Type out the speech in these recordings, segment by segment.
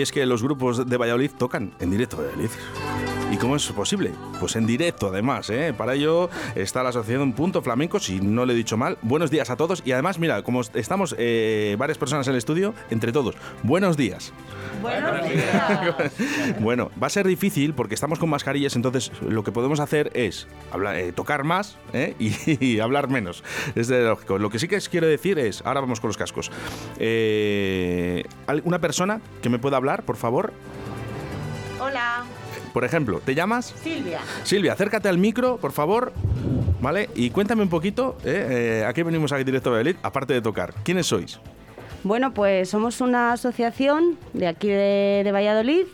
Es que los grupos de Valladolid tocan en directo Valladolid. ¿Y cómo es posible? Pues en directo, además. ¿eh? Para ello está la asociación Punto Flamenco, si no le he dicho mal. Buenos días a todos. Y además, mira, como estamos eh, varias personas en el estudio, entre todos, buenos días. Buenos días. bueno, va a ser difícil porque estamos con mascarillas, entonces lo que podemos hacer es hablar, eh, tocar más ¿eh? y, hablar menos. Es de lógico. Lo que sí que os quiero decir es, ahora vamos con los cascos. Eh, ¿Una persona que me pueda hablar, por favor? Hola. Por ejemplo, ¿te llamas? Silvia. Silvia, acércate al micro, por favor. ¿Vale? Y cuéntame un poquito, ¿eh? ¿a qué venimos aquí directo de Elite? Aparte de tocar, ¿quiénes sois? Bueno, pues somos una asociación de aquí de, Valladolid,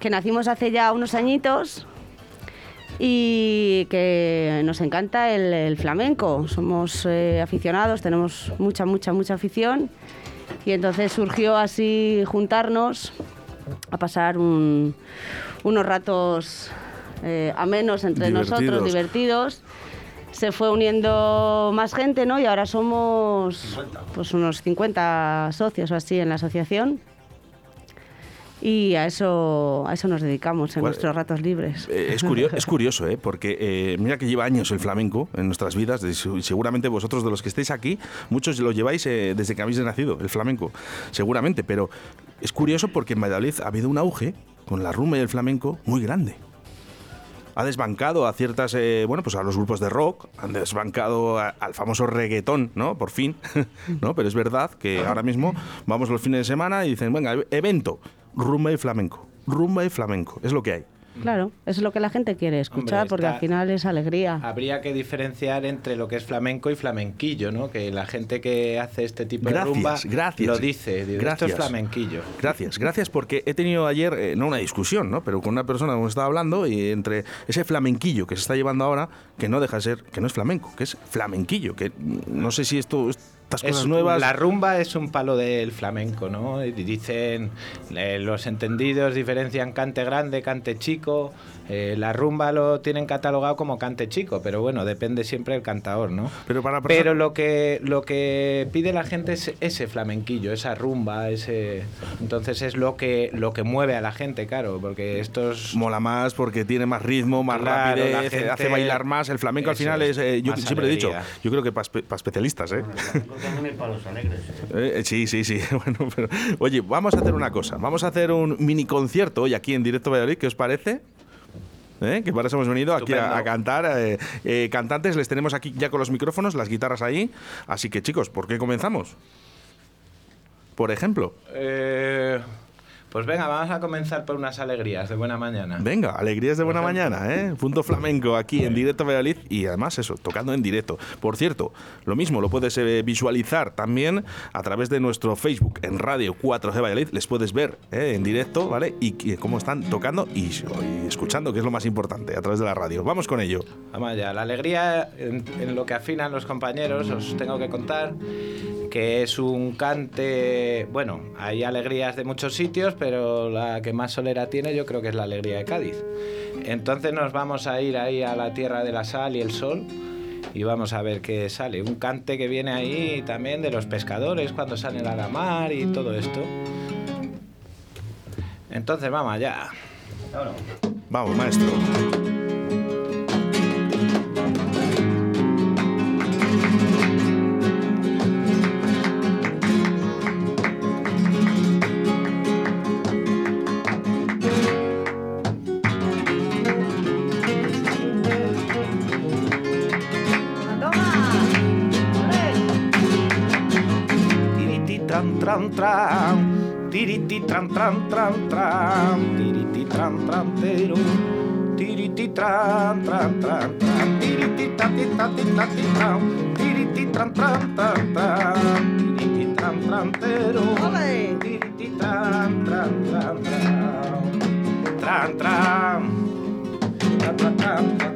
que nacimos hace ya unos añitos y que nos encanta el, flamenco. Somos eh, aficionados, tenemos mucha, mucha, mucha afición. Y entonces surgió así juntarnos a pasar unos ratos eh, amenos entre nosotros, divertidos se fue uniendo más gente, ¿no? Y ahora somos pues unos 50 socios o así en la asociación. Y a eso, a eso nos dedicamos en nuestros ratos libres. Eh, es, curioso, es curioso, ¿eh? porque eh, mira que lleva años el flamenco en nuestras vidas. Seguramente vosotros de los que estáis aquí, muchos lo lleváis eh, desde que habéis nacido, el flamenco, seguramente. Pero es curioso porque en Valladolid ha habido un auge con la rumba y el flamenco muy grande ha desbancado a ciertas, eh, bueno, pues a los grupos de rock, han desbancado al famoso reggaetón, ¿no? Por fin, ¿no? Pero es verdad que ahora mismo vamos los fines de semana y dicen, venga, evento, rumba y flamenco, rumba y flamenco, es lo que hay. Claro, eso es lo que la gente quiere escuchar porque al final es alegría. Habría que diferenciar entre lo que es flamenco y flamenquillo, ¿no? Que la gente que hace este tipo de rumba gracias, lo dice, gracias, esto es flamenquillo. Gracias, gracias porque he tenido ayer, eh, no una discusión, ¿no? Pero con una persona que estaba hablando y entre ese flamenquillo que se está llevando ahora, que no deja de ser, que no es flamenco, que es flamenquillo, que no sé si esto cosas nuevas. La rumba es un palo del flamenco, ¿no? Dicen, eh, los entendidos diferencian cante grande, cante chico. Eh, la rumba lo tienen catalogado como cante chico, pero bueno, depende siempre del cantador, ¿no? Pero, para pero lo que lo que pide la gente es ese flamenquillo, esa rumba, ese entonces es lo que lo que mueve a la gente, claro, porque estos mola más porque tiene más ritmo, más rápido, hace bailar más. El flamenco al final es, eh, yo siempre he dicho, yo creo que para especialistas, ¿eh? ¿eh? sí, sí, sí. Bueno, pero, oye, vamos a hacer una cosa. Vamos a hacer un mini concierto hoy aquí en Directo Valladolid. ¿Qué os parece? ¿Eh? que para eso hemos venido aquí a, cantar. Eh, cantantes les tenemos aquí ya con los micrófonos, las guitarras ahí. Así que chicos, ¿por qué comenzamos? Por ejemplo. Eh... Pues venga, vamos a comenzar por unas alegrías de buena mañana. Venga, alegrías de buena mañana, ¿eh? Punto flamenco aquí en directo Valladolid y además eso, tocando en directo. Por cierto, lo mismo lo puedes eh, visualizar también a través de nuestro Facebook en Radio 4G Valladolid. Les puedes ver ¿eh? en directo, ¿vale? Y, cómo están tocando y, escuchando, que es lo más importante, a través de la radio. Vamos con ello. Vamos allá. La alegría en, en lo que afinan los compañeros, os tengo que contar que es un cante, bueno, hay alegrías de muchos sitios, pero la que más solera tiene yo creo que es la alegría de Cádiz. Entonces nos vamos a ir ahí a la tierra de la sal y el sol y vamos a ver qué sale. Un cante que viene ahí también de los pescadores cuando salen a la mar y todo esto. Entonces vamos allá. Vamos, maestro. Tran tran, tiriti tran tran tran tran, tiriti tran tran tero, tiriti tran tran tran tran, tiriti tati tati tati tran, tiriti tran tran tran tran, tiriti tran tran tero, tiriti tran tran tran tran, tran tran, tran tran tran tran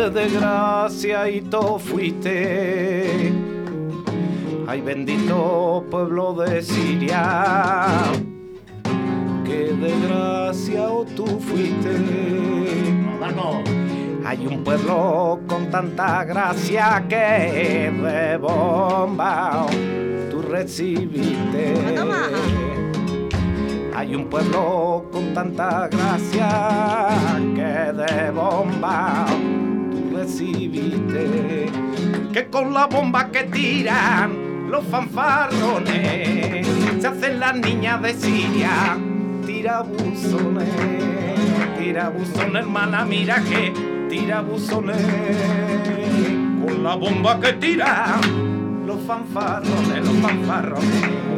qué desgracia y tú fuiste. Ay, bendito pueblo de Siria, qué desgracia o tú fuiste. Hay un pueblo con tanta gracia que de bomba tú recibiste. Toma. Hay un pueblo con tanta gracia que de bomba tú recibiste. Que con la bomba que tiran los fanfarrones se hacen las niñas de Siria tirabuzones. Tirabuzones, hermana, mira que tirabuzones. Con la bomba que tiran los fanfarrones, los fanfarrones.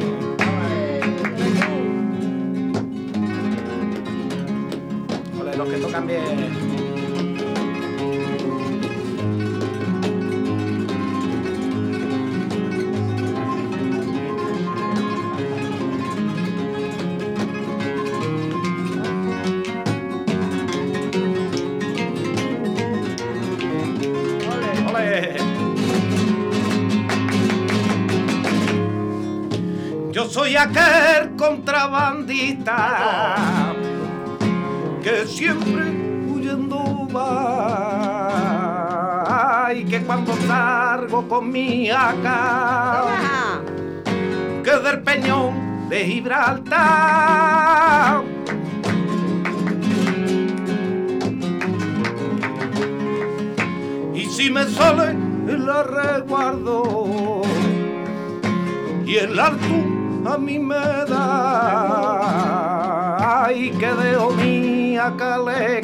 Los que tocan bien. Aquel contrabandista que siempre huyendo va. Y que cuando salgo con mi acá que del peñón de Gibraltar. Y si me sale el resguardo. Y el alto a mí me da. Y que de mía que le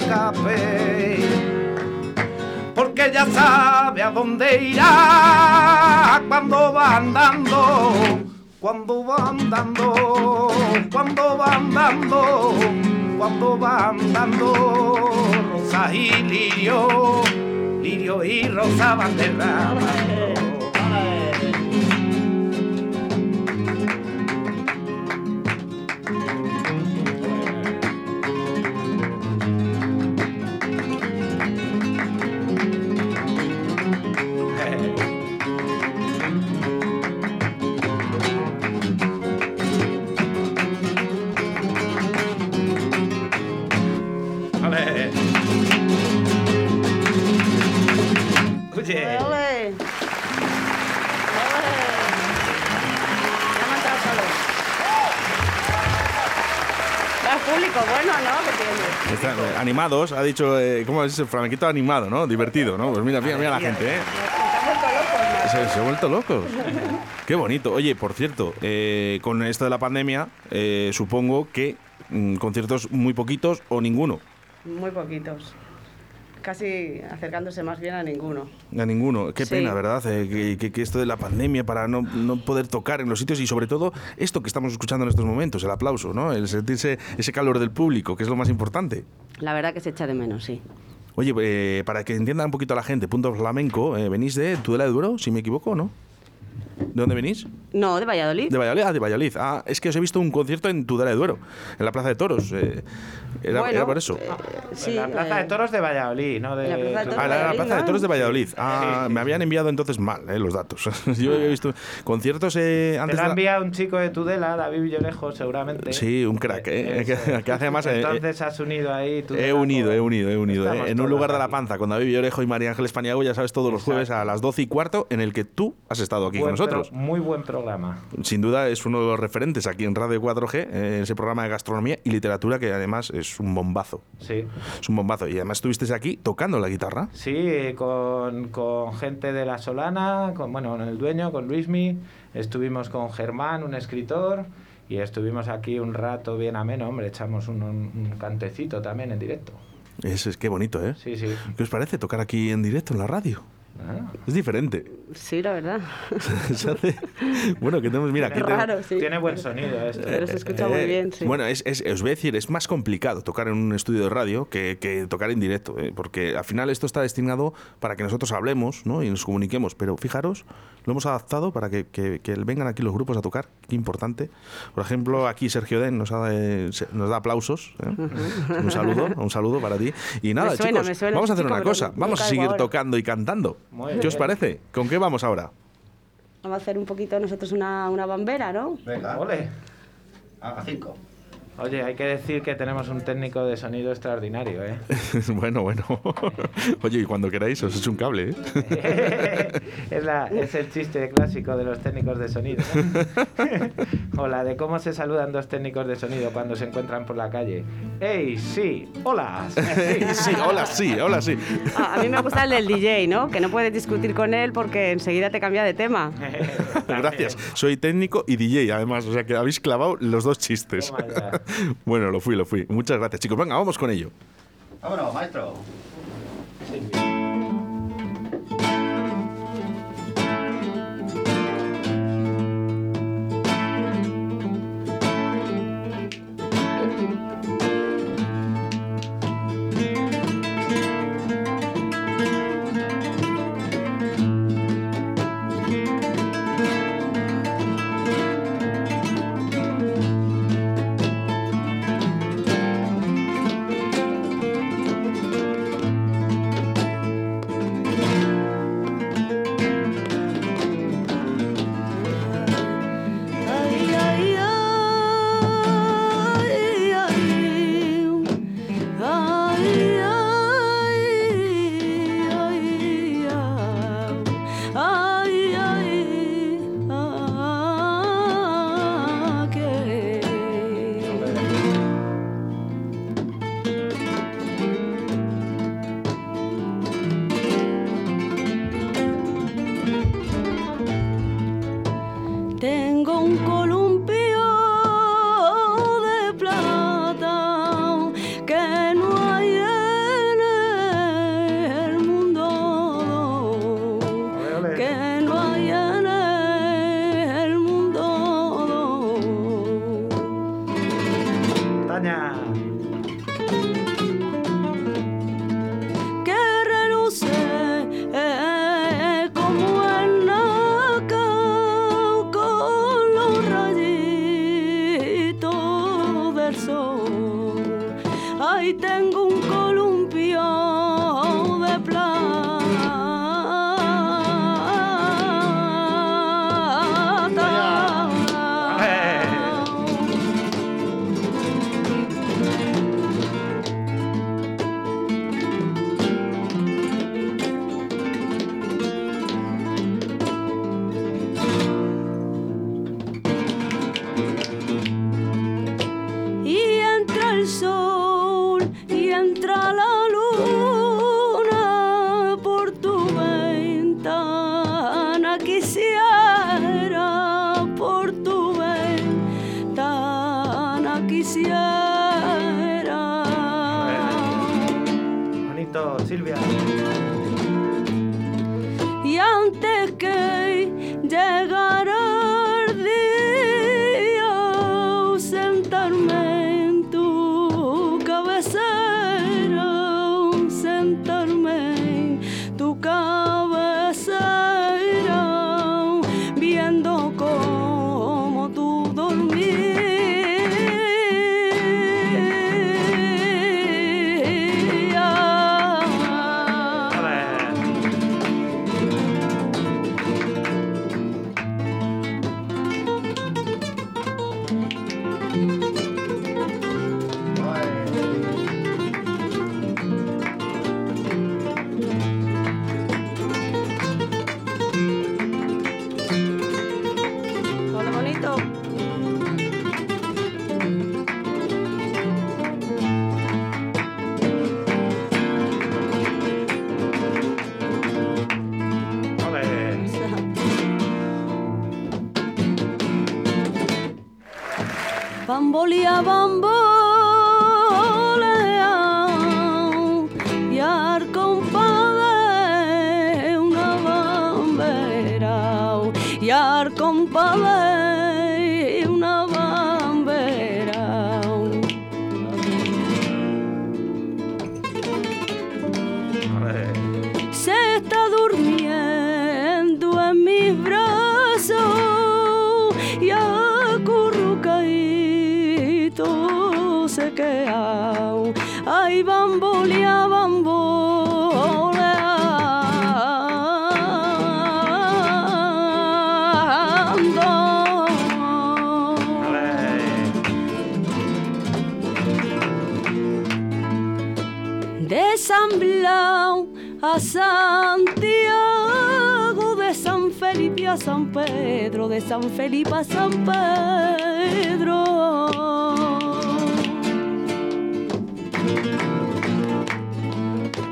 porque ya sabe a dónde irá cuando va andando, cuando va andando, cuando va andando, cuando va andando, rosa y lirio, lirio y rosa van animados, ha dicho, eh, ¿cómo es? Flamenquito animado, ¿no? Divertido, ¿no? Pues mira, mira, mira la gente, ¿eh? Se, se ha vuelto locos. Qué bonito. Oye, por cierto, eh, con esto de la pandemia, eh, supongo que mm, conciertos muy poquitos o ninguno. Muy poquitos. Casi acercándose más bien a ninguno. A ninguno. Qué Sí. pena, ¿verdad? Eh, que, que- que esto de la pandemia para no, no poder tocar en los sitios y sobre todo esto que estamos escuchando en estos momentos, el aplauso, ¿no? El sentirse ese calor del público, que es lo más importante. La verdad que se echa de menos, sí. Oye, eh, para que entienda un poquito la gente, Punto Flamenco, eh, venís de Tudela de Duero, si me equivoco, ¿no? ¿De dónde venís? No, de Valladolid. De Valladolid. Ah, de Valladolid. Ah, es que os he visto un concierto en Tudela de Duero, en la Plaza de Toros. eh, era, Bueno, era por eso. eh, sí, en la Plaza eh, de Toros de Valladolid, no de... en la Plaza de Toros Ah, de la, Plaza de. Toros de Valladolid. Ah, me habían enviado entonces mal eh, los datos. Yo había visto conciertos eh, Te antes la de ha la- enviado un chico de Tudela, David Villorejo, seguramente. Sí, un crack, ¿eh? Que- que hace además, eh, Entonces has unido ahí... Tudela He unido, he unido, he unido. eh, En un lugar de la panza, con David Villorejo y María Ángeles Paniagua, ya sabes, todos los jueves a las 12 y cuarto, en el que tú has estado aquí con pro- nosotros. muy buen programa. Sin duda es uno de los referentes aquí en Radio 4G, eh, ese programa de gastronomía y literatura que además es un bombazo. Sí. Es un bombazo. Y además estuviste aquí tocando la guitarra. Sí, con, con gente de La Solana, con, bueno, con el dueño, con Luismi, estuvimos con Germán, un escritor, y estuvimos aquí un rato bien ameno, hombre, echamos un, un- cantecito también en directo. Es, es que bonito, ¿eh? Sí, sí. ¿Qué os parece tocar aquí en directo en la radio? Ah, Es diferente. Sí, la verdad. Se hace- Bueno, que tenemos, mira, aquí raro, sí. Tiene buen sonido esto. Pero se escucha muy Eh, bien, sí. Bueno, es, es- os voy a decir, es más complicado tocar en un estudio de radio que, que tocar en directo, ¿eh? porque al final esto está destinado para que nosotros hablemos ¿no? y nos comuniquemos, pero fijaros, lo hemos adaptado para que, que- que vengan aquí los grupos a tocar, qué importante. Por ejemplo, aquí Sergio Den nos, da, eh, nos da aplausos, ¿eh? un saludo, un saludo para ti. Y nada, suena, chicos, me suena vamos a hacer chico, una cosa, vamos a seguir tocando y cantando. Muy ¿Qué os parece? ¿Con qué vamos ahora? Vamos a hacer un poquito nosotros una, una bambera, ¿no? Venga, Ole. a cinco. Oye, hay que decir que tenemos un técnico de sonido extraordinario, ¿eh? bueno, bueno. Oye, y cuando queráis os echo un cable, ¿eh? es, la, es, el chiste clásico de los técnicos de sonido. ¿no? o la de cómo se saludan dos técnicos de sonido cuando se encuentran por la calle. ¡Ey, sí! ¡Hola! sí, hola, sí, hola, sí. A, a, mí me gusta el del DJ, ¿no? Que no puedes discutir con él porque enseguida te cambia de tema. Gracias. Soy técnico y DJ, además. O sea que habéis clavado los dos chistes. Bueno, lo fui, lo fui. Muchas gracias, chicos. Venga, vamos con ello. Vámonos, maestro.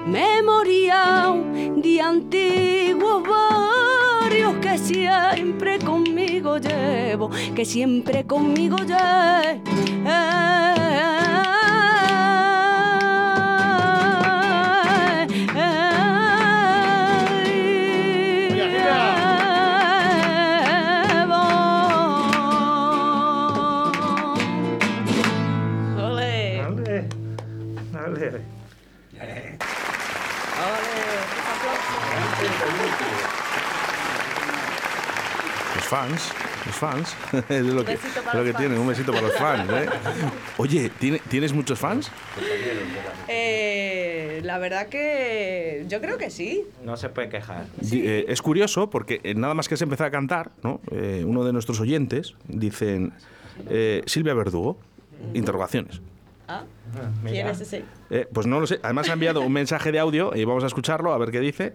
Memoria de antiguos barrios que siempre conmigo llevo, que siempre conmigo llevo. Fans, los fans. es lo que, lo que tienen, un besito para los fans. ¿eh? Oye, ¿tiene- ¿tienes muchos fans? Eh, la verdad que yo creo que sí. No se puede quejar. Di- eh, es curioso porque nada más que se empezó a cantar, ¿no? Eh, uno de nuestros oyentes dicen eh, Silvia Verdugo, interrogaciones. Ah, Mira. ¿quién es ese? Eh, pues no lo sé. Además ha enviado un mensaje de audio y vamos a escucharlo a ver qué dice.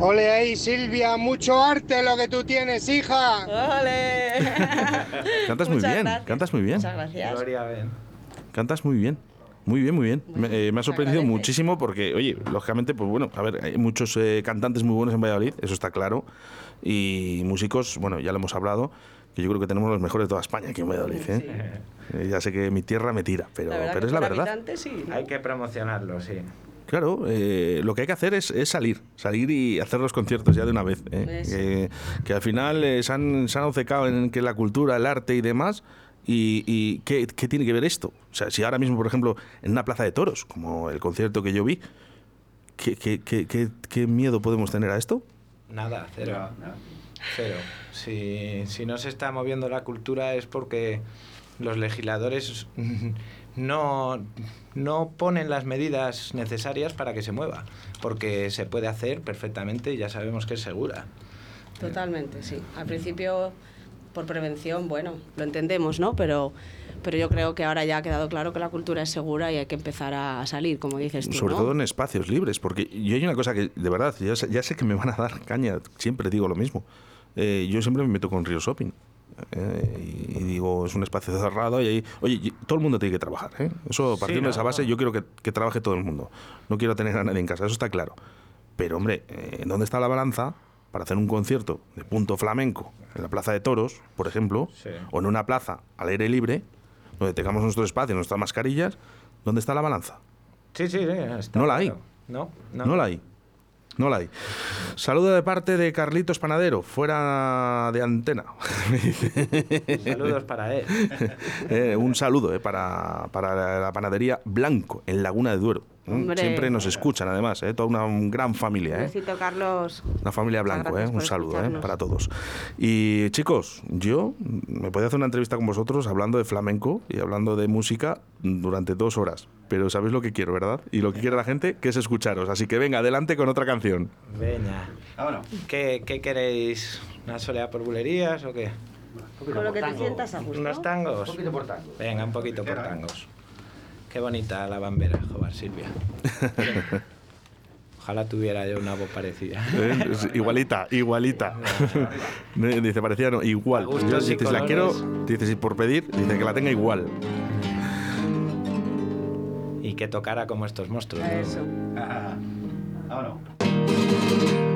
Ole ahí, Silvia, mucho arte lo que tú tienes, hija. ¡Ole! Cantas muy Muchas bien, gracias. cantas muy bien. Muchas gracias. Gloria. Cantas muy bien. Muy bien, muy bien. Me, eh, me ha sorprendido agradece. muchísimo porque, oye, lógicamente, pues bueno, a ver, hay muchos eh, cantantes muy buenos en Valladolid, eso está claro. Y músicos, bueno, ya lo hemos hablado, que yo creo que tenemos los mejores de toda España aquí en Valladolid. ¿eh? Eh, ya sé que mi tierra me tira, pero, pero es la verdad. sí, ¿no? Hay que promocionarlo, sí. Claro, eh, lo que hay que hacer es, es salir, salir y hacer los conciertos ya de una vez. ¿eh? Que, que al final eh, se, han, se han obcecado en que la cultura, el arte y demás. ¿Y, y qué, qué tiene que ver esto? O sea, si ahora mismo, por ejemplo, en una plaza de toros, como el concierto que yo vi, ¿qué, qué, qué, qué- qué miedo podemos tener a esto? Nada, cero. Cero. Si, si no se está moviendo la cultura es porque los legisladores no, no ponen las medidas necesarias para que se mueva. Porque se puede hacer perfectamente y ya sabemos que es segura. Totalmente, sí. Al principio, por prevención, bueno, lo entendemos, ¿no? Pero, pero yo creo que ahora ya ha quedado claro que la cultura es segura y hay que empezar a salir, como dices tú, Sobre ¿no? todo en espacios libres, porque yo hay una cosa que, de verdad, ya sé, ya sé que me van a dar caña, siempre digo lo mismo. Eh, yo siempre me meto con Río Shopping. Eh, y digo, es un espacio cerrado y ahí, oye, todo el mundo tiene que trabajar. ¿eh? Eso, Sí, partiendo de esa base, yo quiero que, que trabaje todo el mundo. No quiero tener a nadie en casa, eso está claro. Pero, hombre, eh, ¿dónde está la balanza para hacer un concierto de punto flamenco en la Plaza de Toros, por ejemplo, Sí. o en una plaza al aire libre, donde tengamos nuestro espacio, nuestras mascarillas? ¿Dónde está la balanza? Sí, sí, sí, está No la hay. no. No la hay. No la hay. Saludo de parte de Carlitos Panadero, fuera de antena. Saludos para él. Eh, un saludo eh, para, para la panadería Blanco, en Laguna de Duero. Hombre. Siempre nos escuchan, además, eh, toda una gran familia. ¿eh? besito, Carlos. Una familia blanco, ¿eh? un saludo ¿eh? para todos. Y chicos, yo me podía hacer una entrevista con vosotros hablando de flamenco y hablando de música durante dos horas. Pero sabéis lo que quiero, ¿verdad? Y lo que quiere la gente, que es escucharos. Así que venga, adelante con otra canción. Veña. ¿Qué, ¿Qué queréis? ¿Una soleá por bulerías o qué? Con lo que te sientas a gusto. ¿Unos tangos? Venga, un poquito por tangos. Qué bonita la bambera, joder, Silvia. Ojalá tuviera yo una voz parecida. ¿Eh? Es igualita, igualita. dice, parecía no, igual. A gustos y dices, la quiero, dices, y por pedir, dice que la tenga igual. Que tocara como estos monstruos. ¿no? Eso. Vamos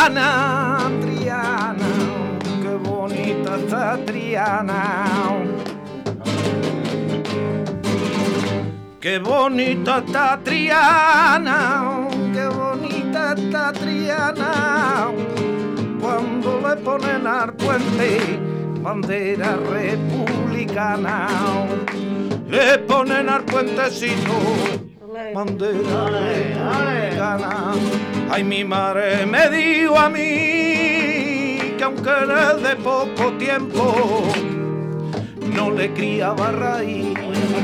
Triana, Triana, qué bonita está Triana. Qué bonita está Triana, qué bonita está Triana. Cuando le ponen al puente bandera republicana, le ponen al puentecito bandera republicana. Ay, mi madre me dijo a mí que aunque era de poco tiempo, no le criaba raíz,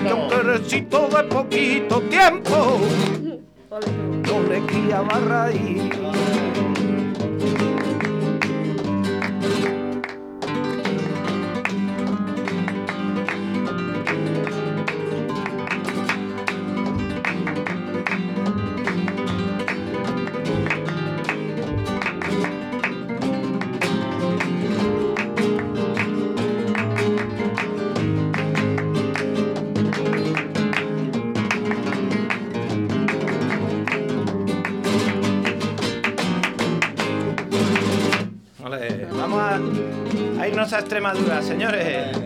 que aunque recito de poquito tiempo, no le criaba raíz. Extremadura, señores.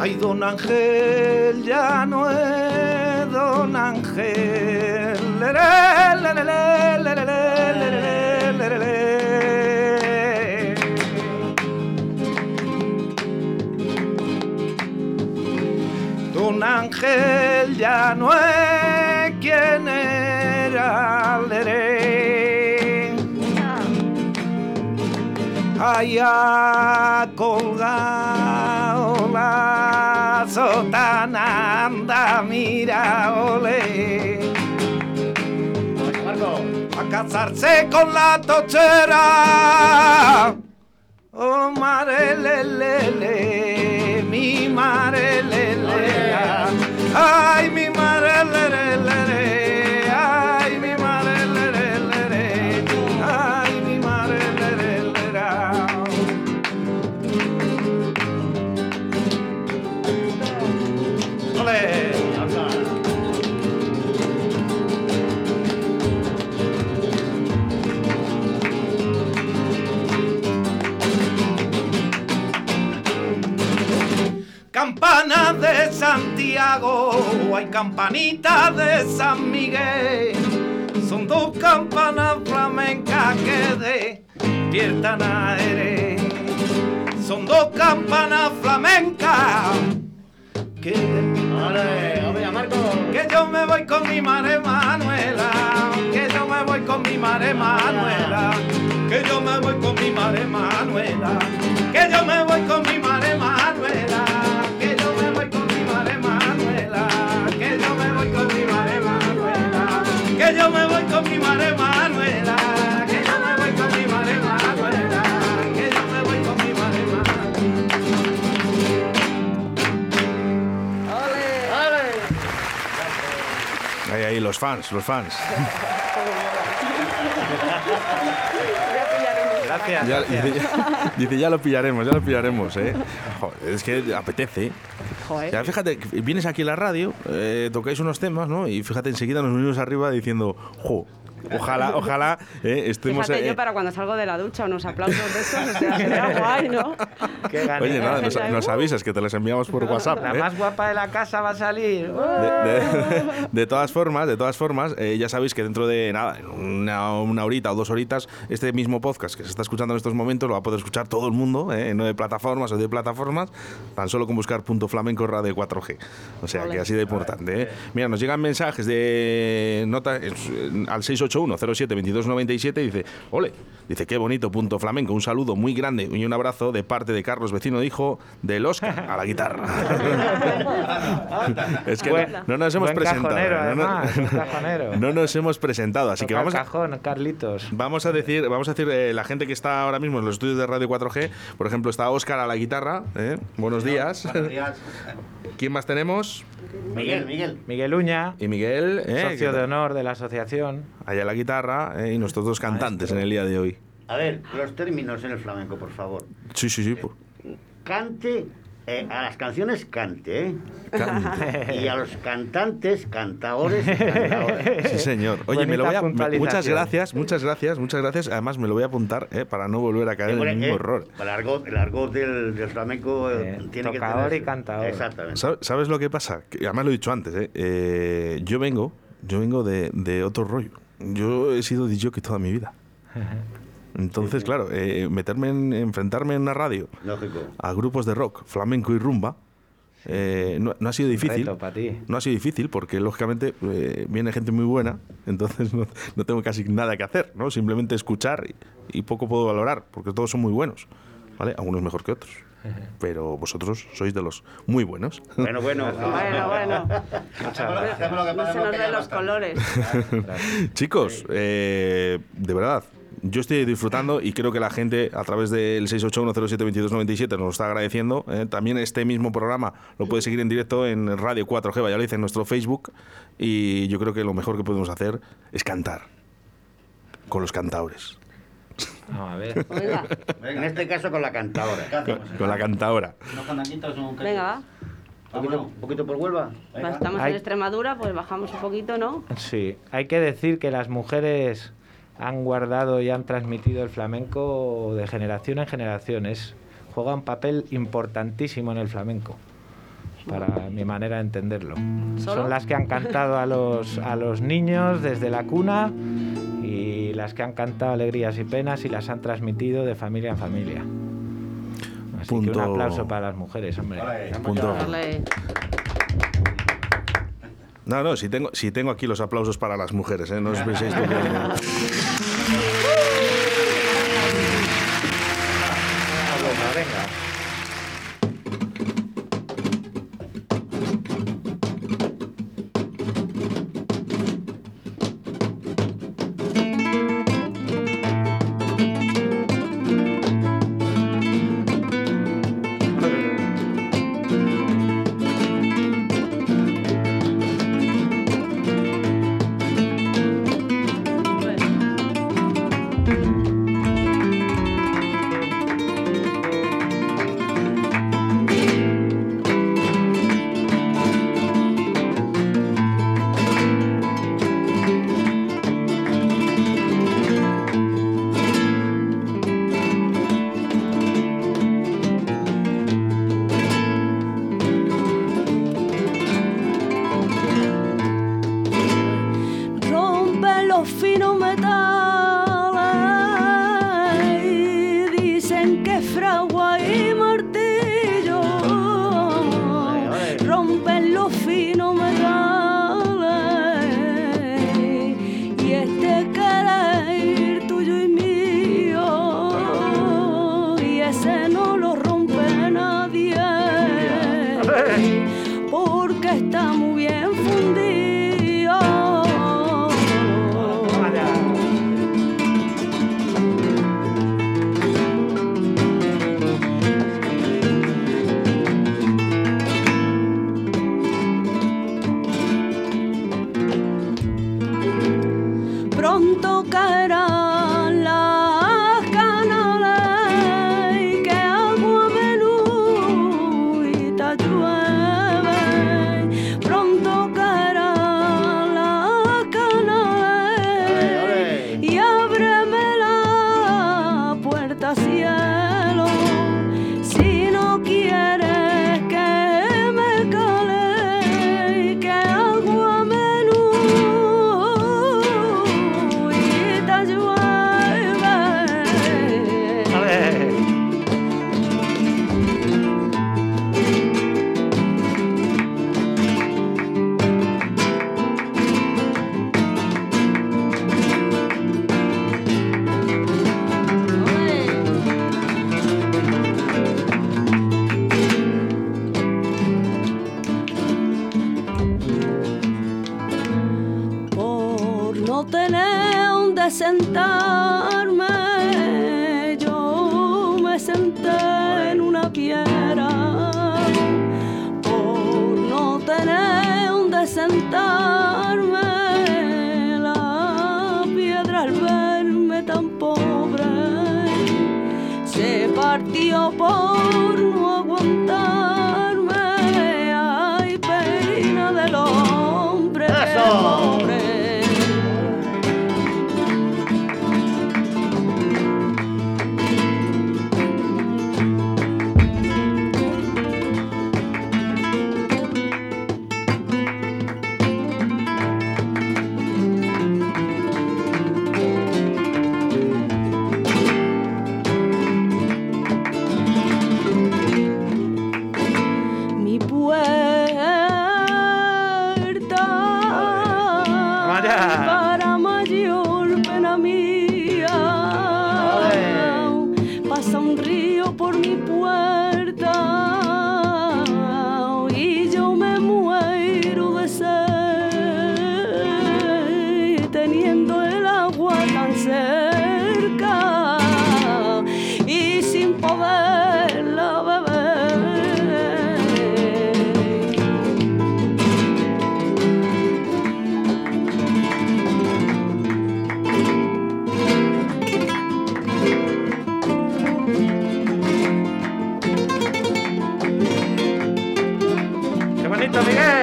Ay, don Ángel, ya no es don Ángel. Don Ángel ya no es quien Haya colgado la sotana, anda, mira, ole. A casarse con la tochera. Oh, mare, le, le, le, mi mare, le, le. Ay, mi mare, le, le, le. Campana de Santiago, hay campanita de San Miguel. Son dos campanas flamencas que despiertan aire. Son dos campanas flamencas que que yo me voy con mi madre Manuela, que yo me voy con mi madre Manuela, que yo me voy con mi madre Manuela, que yo me voy con mi madre Manuela, que yo me voy con mi madre Manuela, que yo me voy con mi madre Manuela, que yo me voy con mi madre Manuela. Ahí, ahí, los fans, los fans. Gracias. Ya- dice, ya, dice, ya lo pillaremos, ya lo pillaremos, ¿eh? Joder, es que apetece. Ya fíjate, que vienes aquí a la radio, eh, tocáis unos temas, ¿no? Y fíjate, enseguida nos venimos arriba diciendo, jo, Ojalá, ojalá eh, estemos. Fíjate, eh, yo para cuando salgo de la ducha, unos aplausos de esos, o sea, será guay, ¿no? Qué Oye, nada, nos, nos, avisas que te les enviamos por WhatsApp. La eh. más guapa de la casa va a salir. De, de, de todas formas, de todas formas, eh, ya sabéis que dentro de nada, una, una, horita o dos horitas, este mismo podcast que se está escuchando en estos momentos lo va a poder escuchar todo el mundo, eh, en nueve plataformas o de plataformas, tan solo con buscar punto flamenco radio 4G. O sea, que así de importante. Eh. Mira, nos llegan mensajes de nota al 680 981 07 2297 y dice, ole, dice qué bonito punto flamenco, un saludo muy grande y un abrazo de parte de Carlos, vecino hijo del Oscar a la guitarra. es que no, no nos hemos presentado. cajonero, no, no- además, cajonero. no nos hemos presentado, así que vamos el cajón, Carlitos. vamos a decir, vamos a decir eh, la gente que está ahora mismo en los estudios de Radio 4G, por ejemplo, está Óscar a la guitarra, ¿eh? buenos días. ¿Quién más tenemos? Miguel, Miguel. Miguel Uña, Y Miguel, ¿eh? socio de honor de la asociación. allá a la guitarra, ¿eh? y nuestros dos cantantes en el día de hoy. A ver, los términos en el flamenco, por favor. Sí, sí, sí. pues. Cante eh, a las canciones cante, ¿eh? Cante. Y a los cantantes, cantadores, cantadores. Sí, señor. Oye, me lo voy a. me- muchas gracias, muchas gracias, muchas gracias. Además, me lo voy a apuntar eh, para no volver a caer en el mismo error. El argot, el argot del, del flamenco eh, Eh, tiene que tocador tener- y cantador. Exactamente. ¿Sab- ¿Sabes lo que pasa? Que además lo he dicho antes, ¿eh? Eh, yo vengo, yo vengo de, de otro rollo. Yo he sido DJ toda mi vida. Entonces, claro, eh, meterme en, enfrentarme en una radio Lógico. a grupos de rock, flamenco y rumba, eh, no, no ha sido difícil. reto pa' ti. No ha sido difícil porque, lógicamente, eh, viene gente muy buena, entonces no, no tengo casi nada que hacer, ¿no? Simplemente escuchar y, y poco puedo valorar, porque todos son muy buenos, ¿vale? Algunos mejor que otros. Pero vosotros sois de los muy buenos. Bueno, bueno. Bueno, bueno. Hacemos lo que No se nos ven los colores. Chicos, eh, de verdad, yo estoy disfrutando y creo que la gente a través del 681072297 nos lo está agradeciendo. eh. También este mismo programa lo puede seguir en directo en Radio 4G Valladolid en nuestro Facebook y yo creo que lo mejor que podemos hacer es cantar con los cantaores, Vamos a ver. Venga, En este caso con la cantadora. con, con la un venga, va. ¿Un poquito, un poquito por Huelva? Venga. Estamos en Extremadura, pues bajamos un poquito, ¿no? Sí, hay que decir que las mujeres han guardado y han transmitido el flamenco de generación en generación. Es, juega un papel importantísimo en el flamenco, para mi manera de entenderlo. ¿Solo? Son las que han cantado a los, a los niños desde la cuna y las que han cantado alegrías y penas y las han transmitido de familia en familia. Así que Punto. un aplauso para las mujeres, hombre. Vale. Punto. No, no, si tengo, si tengo aquí los aplausos para las mujeres, ¿eh? no os penséis que... la piedra por no tener donde sentarme. La piedra al verme tan pobre se partió por no aguantarme. Ay, pena del hombre. ¡Eso!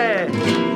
Yeah.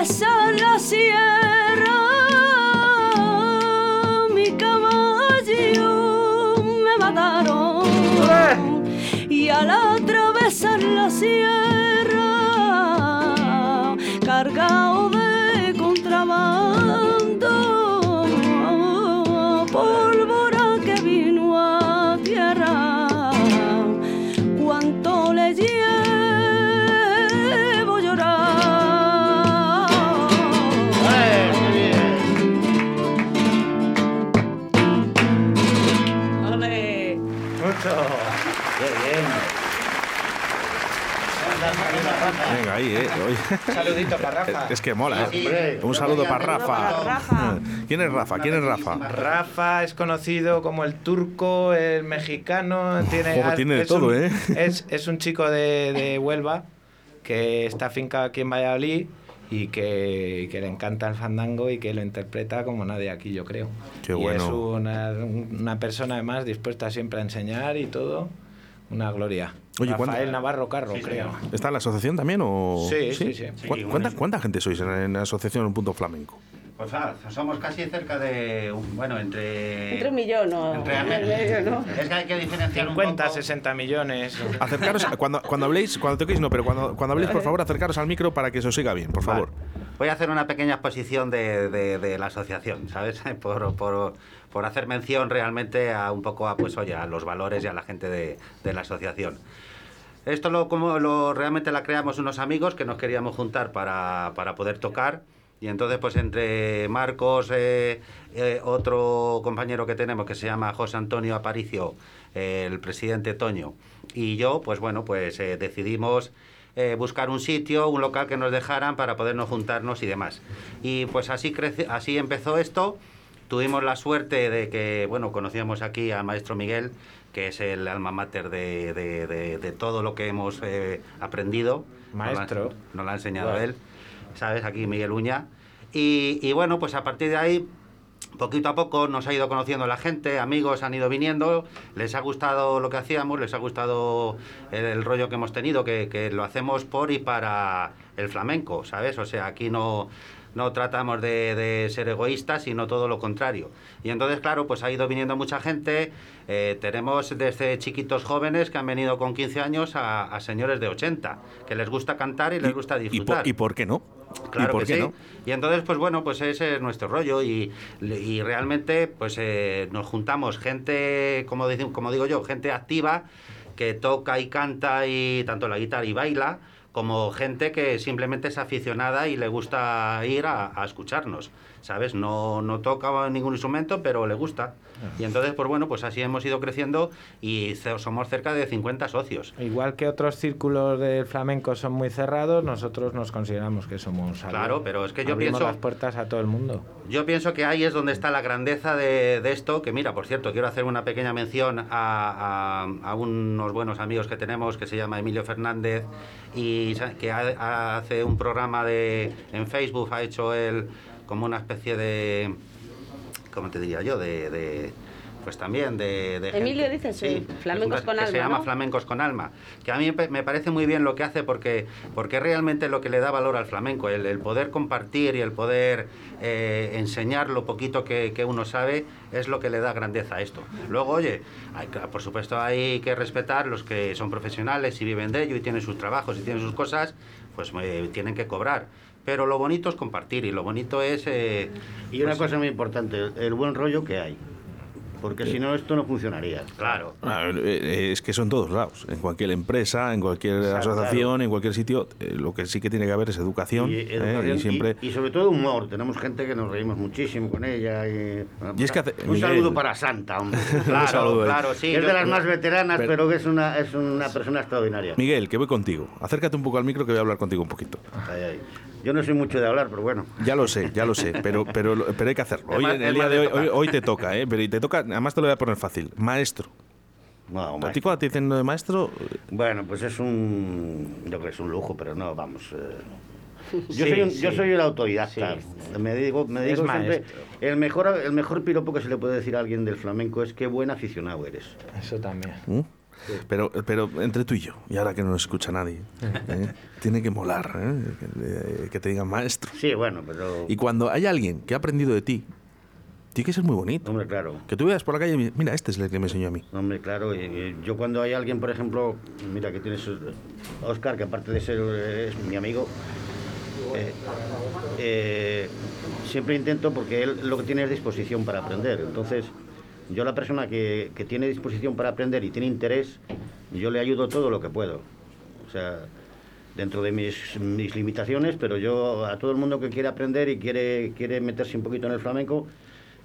La sierra ahí, ¿eh? Un saludito para Rafa. Es que mola, ¿eh? Un saludo para Rafa. ¿Quién es Rafa? ¿Quién es Rafa? Rafa es conocido como el turco, el mexicano. Tiene, Ojo, tiene de todo, un- ¿eh? Es, es un chico de, de Huelva que está afincado aquí en Valladolid y que, que le encanta el fandango y que lo interpreta como nadie aquí, yo creo. Qué y bueno. es una, una persona además dispuesta siempre a enseñar y todo. Una gloria. Oye, ¿cuándo- Rafael Navarro Carro, creo. ¿Está en la asociación también o...? Sí, sí, sí. ¿Cu- Sí, ¿Cuánta, gente sois en, en la asociación Un Punto Flamenco? Pues ah, somos casi cerca de. un- Bueno, entre. Entre un millón o Entre- medio, ¿no? Es que hay que diferenciar 50, un poco. 60 millones. Acercaros, cuando, cuando habléis, cuando toquéis, no, pero cuando, cuando habléis, por favor, acercaros al micro para que se os siga bien, por favor. Vale. Voy a hacer una pequeña exposición de, de- la asociación, ¿sabes? Por, por- por hacer mención realmente a un poco a, pues, oye, a los valores y a la gente de, de la asociación. Esto lo, como lo realmente la creamos unos amigos que nos queríamos juntar para, para poder tocar. Y entonces, pues entre Marcos, eh, eh, otro compañero que tenemos que se llama José Antonio Aparicio, el presidente Toño, y yo, pues bueno, pues eh, decidimos eh, buscar un sitio, un local que nos dejaran para podernos juntarnos y demás. Y pues así, crece, así empezó esto. Tuvimos la suerte de que, bueno, conocíamos aquí al maestro Miguel, que es el alma mater de, de- de- de todo lo que hemos eh, aprendido. Maestro. Nos, lo ha enseñado él, ¿sabes? Aquí Miguel Uña. Y, y bueno, pues a partir de ahí, poquito a poco nos ha ido conociendo la gente, amigos han ido viniendo, les ha gustado lo que hacíamos, les ha gustado el, rollo que hemos tenido, que, que lo hacemos por y para el flamenco, ¿sabes? O sea, aquí no, no tratamos de, de ser egoístas, sino todo lo contrario. Y entonces, claro, pues ha ido viniendo mucha gente, eh, tenemos desde chiquitos jóvenes que han venido con 15 años a, a señores de 80, que les gusta cantar y les gusta y, disfrutar. por, ¿Y por qué no? Claro ¿Y por que qué sí. no? Y entonces, pues bueno, pues ese es nuestro rollo y, y realmente, pues eh, nos juntamos gente, como, como digo yo, gente activa que toca y canta y tanto la guitarra y baila, como gente que simplemente es aficionada y le gusta ir a, escucharnos, ¿sabes? No, no toca ningún instrumento, pero le gusta. Y entonces, pues bueno, pues así hemos ido creciendo y somos cerca de 50 socios. Igual que otros círculos del flamenco son muy cerrados, nosotros nos consideramos que somos Claro, pero es que yo pienso- las puertas a todo el mundo. Yo pienso que ahí es donde está la grandeza de, de esto, que mira, por cierto, quiero hacer una pequeña mención a, a- a unos buenos amigos que tenemos, que se llama Emilio Fernández, y que ha- hace un programa de, en Facebook, ha hecho él como una especie de, ¿cómo te diría yo? De... de- pues también de... de Emilio gente- dices, sí, Flamencos que con Se Alma, llama ¿no? Flamencos con Alma, que a mí me parece muy bien lo que hace porque, porque realmente lo que le da valor al flamenco, el, el poder compartir y el poder eh, enseñar lo poquito que, que uno sabe, es lo que le da grandeza a esto. Luego, oye, hay que- por supuesto hay que respetar los que son profesionales y viven de ello y tienen sus trabajos y tienen sus cosas, pues eh, tienen que cobrar. Pero lo bonito es compartir y lo bonito es... eh, Y una pues, cosa muy importante, el buen rollo que hay. Porque si no, esto no funcionaría. Claro. A ver, eh, es que son todos lados. En cualquier empresa, en cualquier asociación, en cualquier sitio, eh, lo que sí que tiene que haber es educación. Y, eh, siempre. y- y sobre todo humor. Tenemos gente que nos reímos muchísimo con ella. Y, Y es que hace- un Miguel- saludo para Santa, hombre. Claro, saludo, claro, sí. es yo- de las más veteranas, Pero- pero, que es una, es una persona extraordinaria. Miguel, que voy contigo. Acércate un poco al micro que voy a hablar contigo un poquito. Ay, ay. Yo no soy mucho de hablar, pero bueno. Ya lo sé, ya lo sé, pero, pero, pero hay que hacerlo. Hoy, el día de hoy, hoy, hoy te toca, ¿eh? Pero y te toca, además te lo voy a poner fácil. Maestro. No, ¿A ti cuando te dicen lo de maestro? Bueno, pues es un. Yo creo que es un lujo, pero no, vamos. eh. Yo, Sí, soy un- sí. yo soy el autodidacta. Me digo, me Es digo siempre. El mejor, el mejor piropo que se le puede decir a alguien del flamenco es qué buen aficionado eres. Eso también. ¿Mm? Pero, pero entre tú y yo, y ahora que no nos escucha nadie, ¿eh? tiene que molar ¿eh? que, que te digan maestro. Sí, bueno, pero... Y cuando hay alguien que ha aprendido de ti, tiene que ser muy bonito. Hombre, claro. Que tú veas por la calle y mira, este es el que me enseñó a mí. Hombre, claro, y- y yo cuando hay alguien, por ejemplo, mira que tienes Oscar, que aparte de ser eh, es mi amigo, eh, eh, siempre intento porque él lo que tiene es disposición para aprender. Entonces, yo la persona que, que tiene disposición para aprender y tiene interés, yo le ayudo todo lo que puedo. O sea, dentro de mis, mis limitaciones, pero yo a todo el mundo que quiere aprender y quiere, quiere meterse un poquito en el flamenco,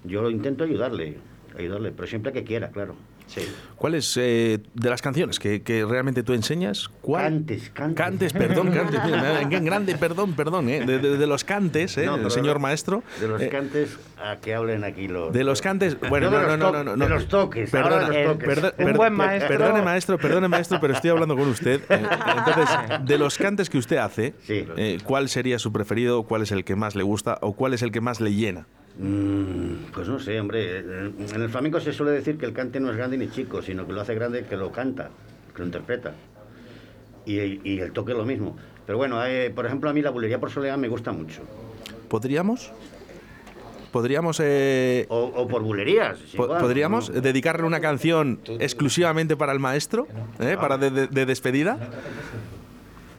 yo lo intento ayudarle, ayudarle, pero siempre que quiera, claro. Sí. ¿Cuál es eh, de las canciones que, que realmente tú enseñas? ¿Cuál? Cantes, cantes. Cantes, perdón, cantes. Mira, en grande, perdón, perdón. eh, de, de- de los cantes, eh, No, señor maestro. De los eh, cantes a que hablen aquí los... de los cantes, bueno, No, no, de no, los no, no, no, de los toques, Perdona, ahora de los toques. perdo- Un per- buen maestro. Perdone, maestro, perdone, maestro, pero estoy hablando con usted. Eh, Entonces, de los cantes que usted hace, Sí. eh, ¿cuál sería su preferido? ¿Cuál es el que más le gusta? ¿O cuál es el que más le llena? Mm, pues no sé, hombre. En el flamenco se suele decir que el cante no es grande ni chico, sino que lo hace grande el que lo canta, que lo interpreta. Y, y el toque lo mismo. Pero bueno, eh, por ejemplo, a mí la bulería por soleá me gusta mucho. ¿Podríamos? ¿Podríamos, eh, O, o por bulerías. es po- igual, ¿podríamos ¿no? dedicarle una canción exclusivamente para el maestro? ¿eh? ¿Para de, de- de despedida?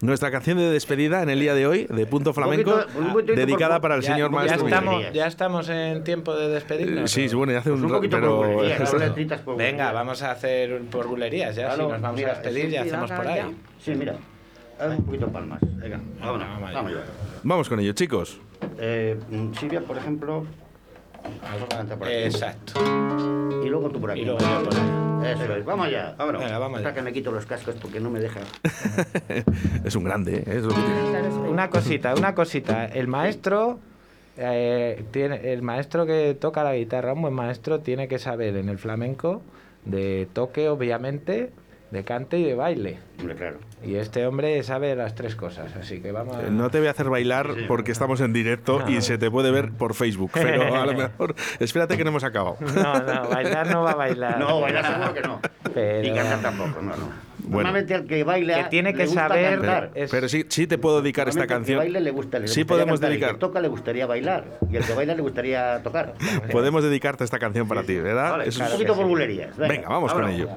Nuestra canción de despedida en el día de hoy, de Punto Flamenco, poquito- un poquito dedicada por- para el Ya, señor ya maestro. Estamos, ya estamos en tiempo de Eh, despedirnos. Sí, bueno, ya hace Pues un, un poquito pero por bulerías, por Venga, vamos a hacer por bulerías ya. Claro, si nos vamos mira, a despedir, ya hacemos por ahí. ya. Sí, mira. Un poquito palmas. Venga, vámonos. Vamos con ello, chicos. Eh, mm, Silvia, por ejemplo. Canta por aquí. Exacto. Y luego tú por aquí. Y luego yo por ahí. Eso es. Vamos allá. Vámonos. Venga, vamos allá. Espera que me quito los cascos porque no me deja. es un grande, ¿eh? Es lo que tiene. Una cosita, una cosita. El maestro, eh, tiene, el maestro que toca la guitarra, un buen maestro, tiene que saber en el flamenco de toque, obviamente, de cante y de baile. Hombre, claro. Y este hombre sabe las tres cosas, así que vamos a... No te voy a hacer bailar porque estamos en directo y se te puede ver por Facebook, pero a lo mejor espérate que no hemos acabado. No, no, bailar no va a bailar. No, bailar seguro que no. Pero- Y cantar tampoco, no, no. Bueno. Normalmente al que baila Que tiene le que gusta saber- cantar. es- Pero sí, sí te puedo dedicar esta Normalmente al canción. que baile le gusta, le Sí podemos cantar, dedicar. El que toca le gustaría bailar y el que baila le gustaría tocar. Podemos dedicarte esta canción para ti, ¿verdad? Vale, Es- un poquito por bulerías. Venga, vamos con vámonos. ello.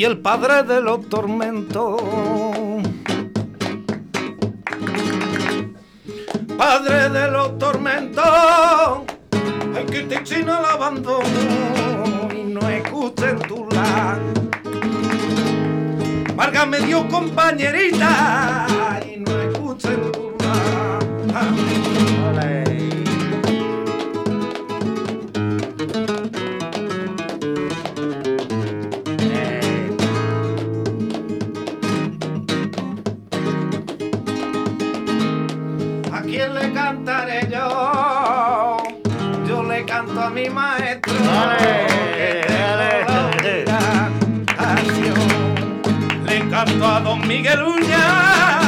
Y el padre de los tormentos. Padre de los tormentos, el que te china el abandono y no escuchen tu la. Válgame Dios, compañerita. Catalunya.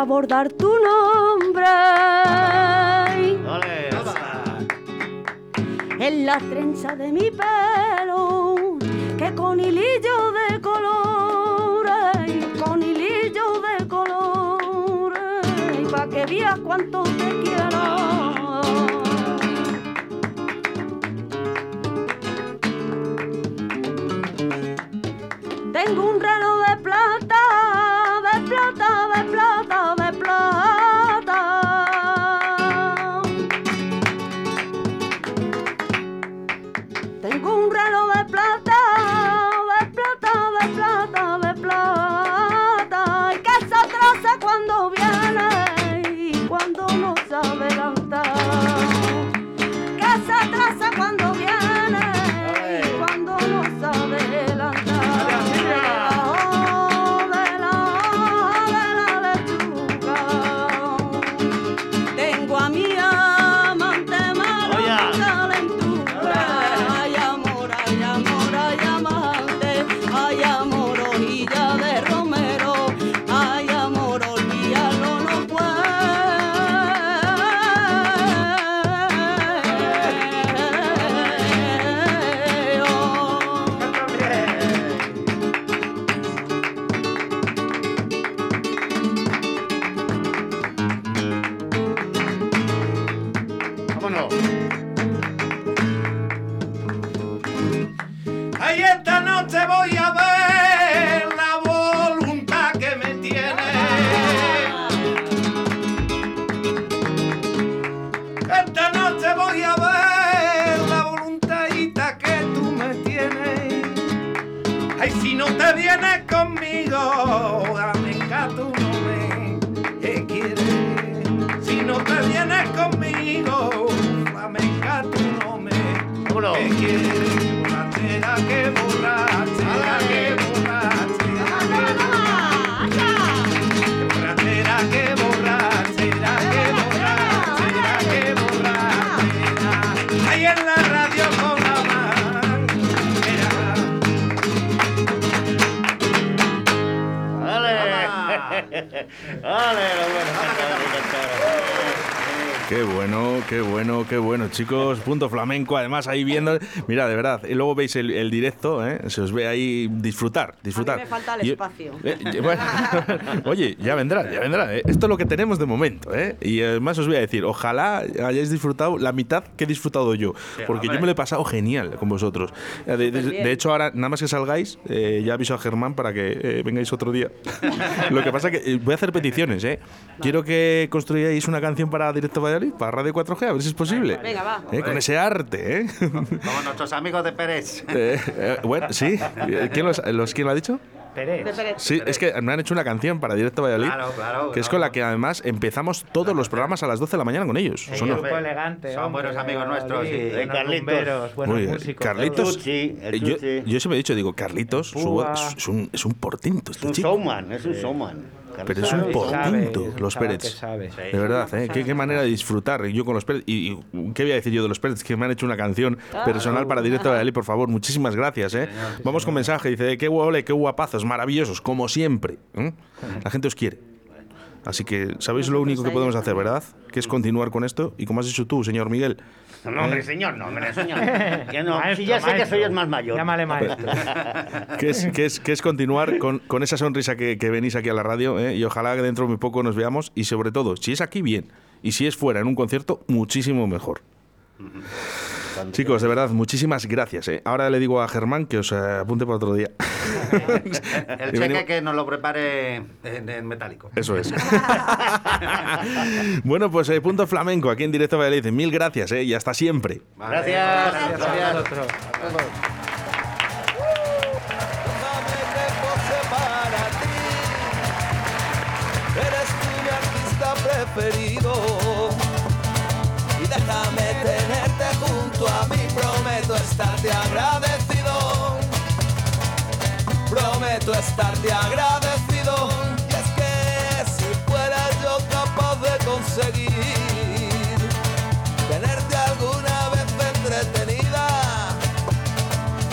abordar tu nombre. ¡Ole! En las Qué bueno qué bueno, qué bueno, chicos. Punto flamenco, además ahí viendo. Mira, de verdad, y luego veis el, directo, ¿eh? se os ve ahí disfrutar, disfrutar. A mí me falta el espacio. Eh, oye, ya vendrá, ya vendrá. ¿eh? Esto es lo que tenemos de momento. ¿eh? Y eh, además os voy a decir, ojalá hayáis disfrutado la mitad que he disfrutado yo, porque yo me lo he pasado genial con vosotros. De, hecho, ahora, nada más que salgáis, ya aviso a Germán para que vengáis otro día. lo que pasa que voy a hacer peticiones, ¿eh? Quiero que construyáis una canción para Directo Valladolid, para Radio 4 4G, a ver si es posible. Venga, va. Eh, con ese arte, ¿eh? Como nuestros amigos de Pérez. Eh, eh, bueno, sí. ¿Quién, los, los, ¿Quién lo ha dicho? Pérez. Sí, Pérez. es que me han hecho una canción para Directo Valladolid, claro, claro, que claro. es con la que además empezamos todos los programas a las 12 de la mañana con ellos. Son grupo elegante, son buenos amigos nuestros. Eh, Carlitos. Buenos músicos, Carlitos chuchi, eh, yo, yo, siempre he dicho, digo, Carlitos su es, un, es un portento. Este es un chico. showman, es un showman. Pero es un portento, los Pérez. De verdad, ¿eh? ¿Qué, qué manera de disfrutar yo con los Pérez. Y, y ¿qué voy a decir yo de los Pérez? Que me han hecho una canción personal para Directo Valladolid, por favor. Muchísimas gracias, ¿eh? Vamos con mensaje. Dice, qué guole, qué guapazos, maravillosos, como siempre. ¿eh? La gente os quiere. Así que, ¿sabéis lo único que podemos hacer, verdad? Que es continuar con esto. Y como has dicho tú, señor Miguel, No, hombre, señor, no, hombre, señor. Que no, Maestro, si ya sé que soy el más mayor. Llámale maestro. que es, que es, que es continuar con, con esa sonrisa que, que venís aquí a la radio ¿eh? y ojalá que dentro de muy poco nos veamos y sobre todo, si es aquí, bien. Y si es fuera, en un concierto, muchísimo mejor. Chicos, de verdad, muchísimas gracias. ¿eh? Ahora le digo a Germán que os eh, apunte para otro día. El venimos- cheque que nos lo prepare en, en metálico. Eso es. bueno, pues eh, punto flamenco aquí en directo Valladolid. Mil gracias ¿eh? y hasta siempre. Vale. Gracias. Gracias a gracias. Prometo estarte agradecido. Y es que si fuera yo capaz de conseguir tenerte alguna vez entretenida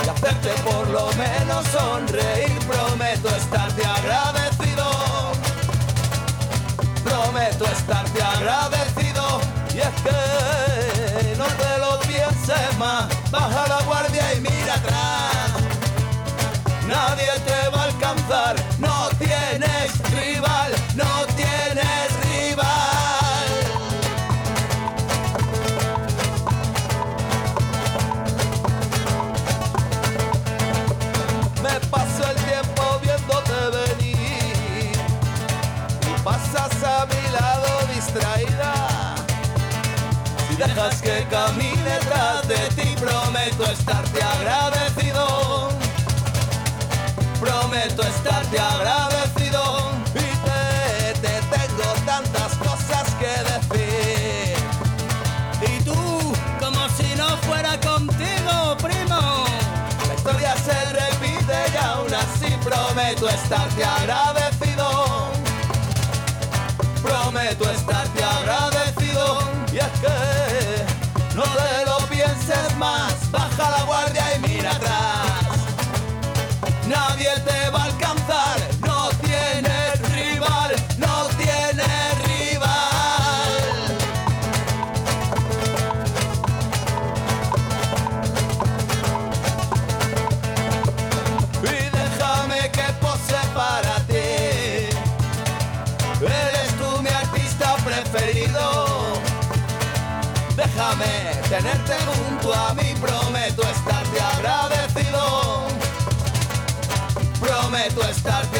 y hacerte por lo menos sonreír. Prometo estarte agradecido. Prometo estarte agradecido. Y es que no te lo pienses más. Baja la guardia y mira atrás. Nadie te va prometo estarte agradecido. Prometo estarte agradecido. Y es que no te lo pienses más. Baja la guardia y mira atrás. Nadie te tenerte junto a mí, prometo estarte agradecido. Prometo estarte